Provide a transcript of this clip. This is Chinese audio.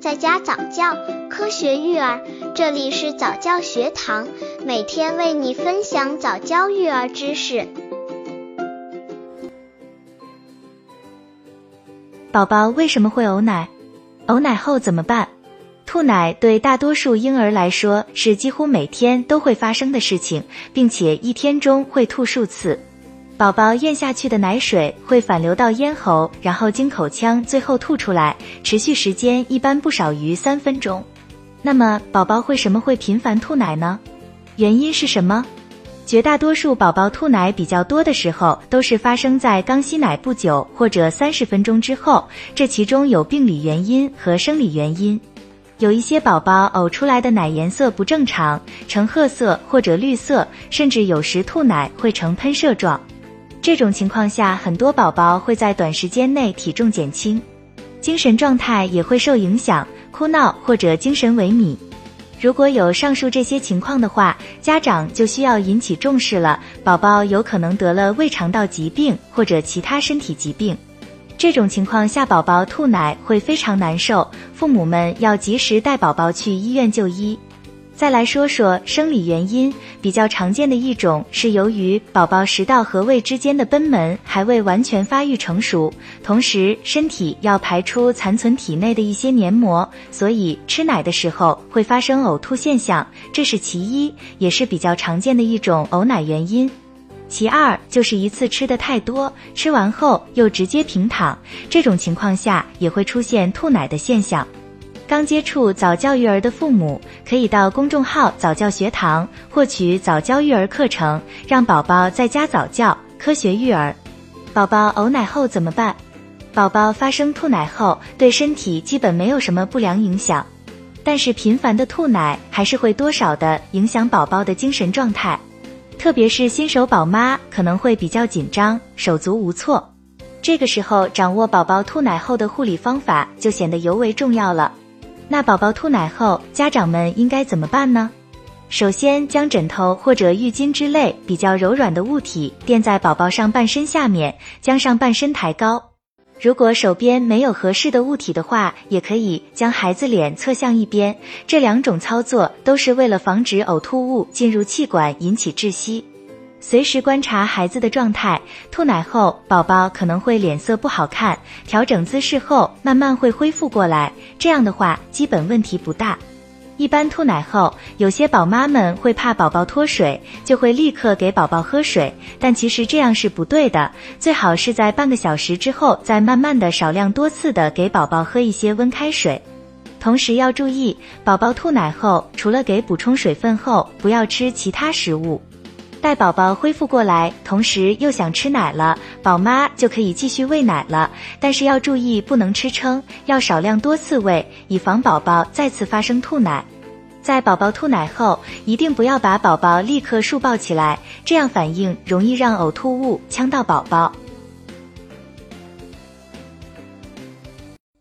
在家早教，科学育儿，这里是早教学堂，每天为你分享早教育儿知识。宝宝为什么会呕奶？呕奶后怎么办？吐奶对大多数婴儿来说是几乎每天都会发生的事情，并且一天中会吐数次。宝宝咽下去的奶水会反流到咽喉，然后经口腔，最后吐出来，持续时间一般不少于三分钟。那么，宝宝为什么会频繁吐奶呢？原因是什么？绝大多数宝宝吐奶比较多的时候，都是发生在刚吸奶不久或者三十分钟之后。这其中有病理原因和生理原因。有一些宝宝呕出来的奶颜色不正常，呈褐色或者绿色，甚至有时吐奶会呈喷射状。这种情况下，很多宝宝会在短时间内体重减轻，精神状态也会受影响，哭闹或者精神萎靡。如果有上述这些情况的话，家长就需要引起重视了。宝宝有可能得了胃肠道疾病或者其他身体疾病。这种情况下，宝宝吐奶会非常难受，父母们要及时带宝宝去医院就医。再来说说生理原因，比较常见的一种是由于宝宝食道和胃之间的贲门还未完全发育成熟，同时身体要排出残存体内的一些黏膜，所以吃奶的时候会发生呕吐现象，这是其一，也是比较常见的一种呕奶原因。其二就是一次吃的太多，吃完后又直接平躺，这种情况下也会出现吐奶的现象。刚接触早教育儿的父母，可以到公众号早教学堂获取早教育儿课程，让宝宝在家早教，科学育儿。宝宝呕奶后怎么办？宝宝发生吐奶后，对身体基本没有什么不良影响，但是频繁的吐奶还是会多少的影响宝宝的精神状态，特别是新手宝妈可能会比较紧张，手足无措。这个时候，掌握宝宝吐奶后的护理方法就显得尤为重要了。那宝宝吐奶后，家长们应该怎么办呢？首先，将枕头或者浴巾之类比较柔软的物体垫在宝宝上半身下面，将上半身抬高。如果手边没有合适的物体的话，也可以将孩子脸侧向一边。这两种操作都是为了防止呕吐物进入气管引起窒息。随时观察孩子的状态，吐奶后宝宝可能会脸色不好看，调整姿势后慢慢会恢复过来。这样的话，基本问题不大。一般吐奶后，有些宝妈们会怕宝宝脱水，就会立刻给宝宝喝水，但其实这样是不对的。最好是在半个小时之后，再慢慢的少量多次的给宝宝喝一些温开水。同时要注意，宝宝吐奶后，除了给补充水分后，不要吃其他食物。待宝宝恢复过来，同时又想吃奶了，宝妈就可以继续喂奶了。但是要注意，不能吃撑，要少量多次喂，以防宝宝再次发生吐奶。在宝宝吐奶后，一定不要把宝宝立刻竖抱起来，这样反应容易让呕吐物呛到宝宝。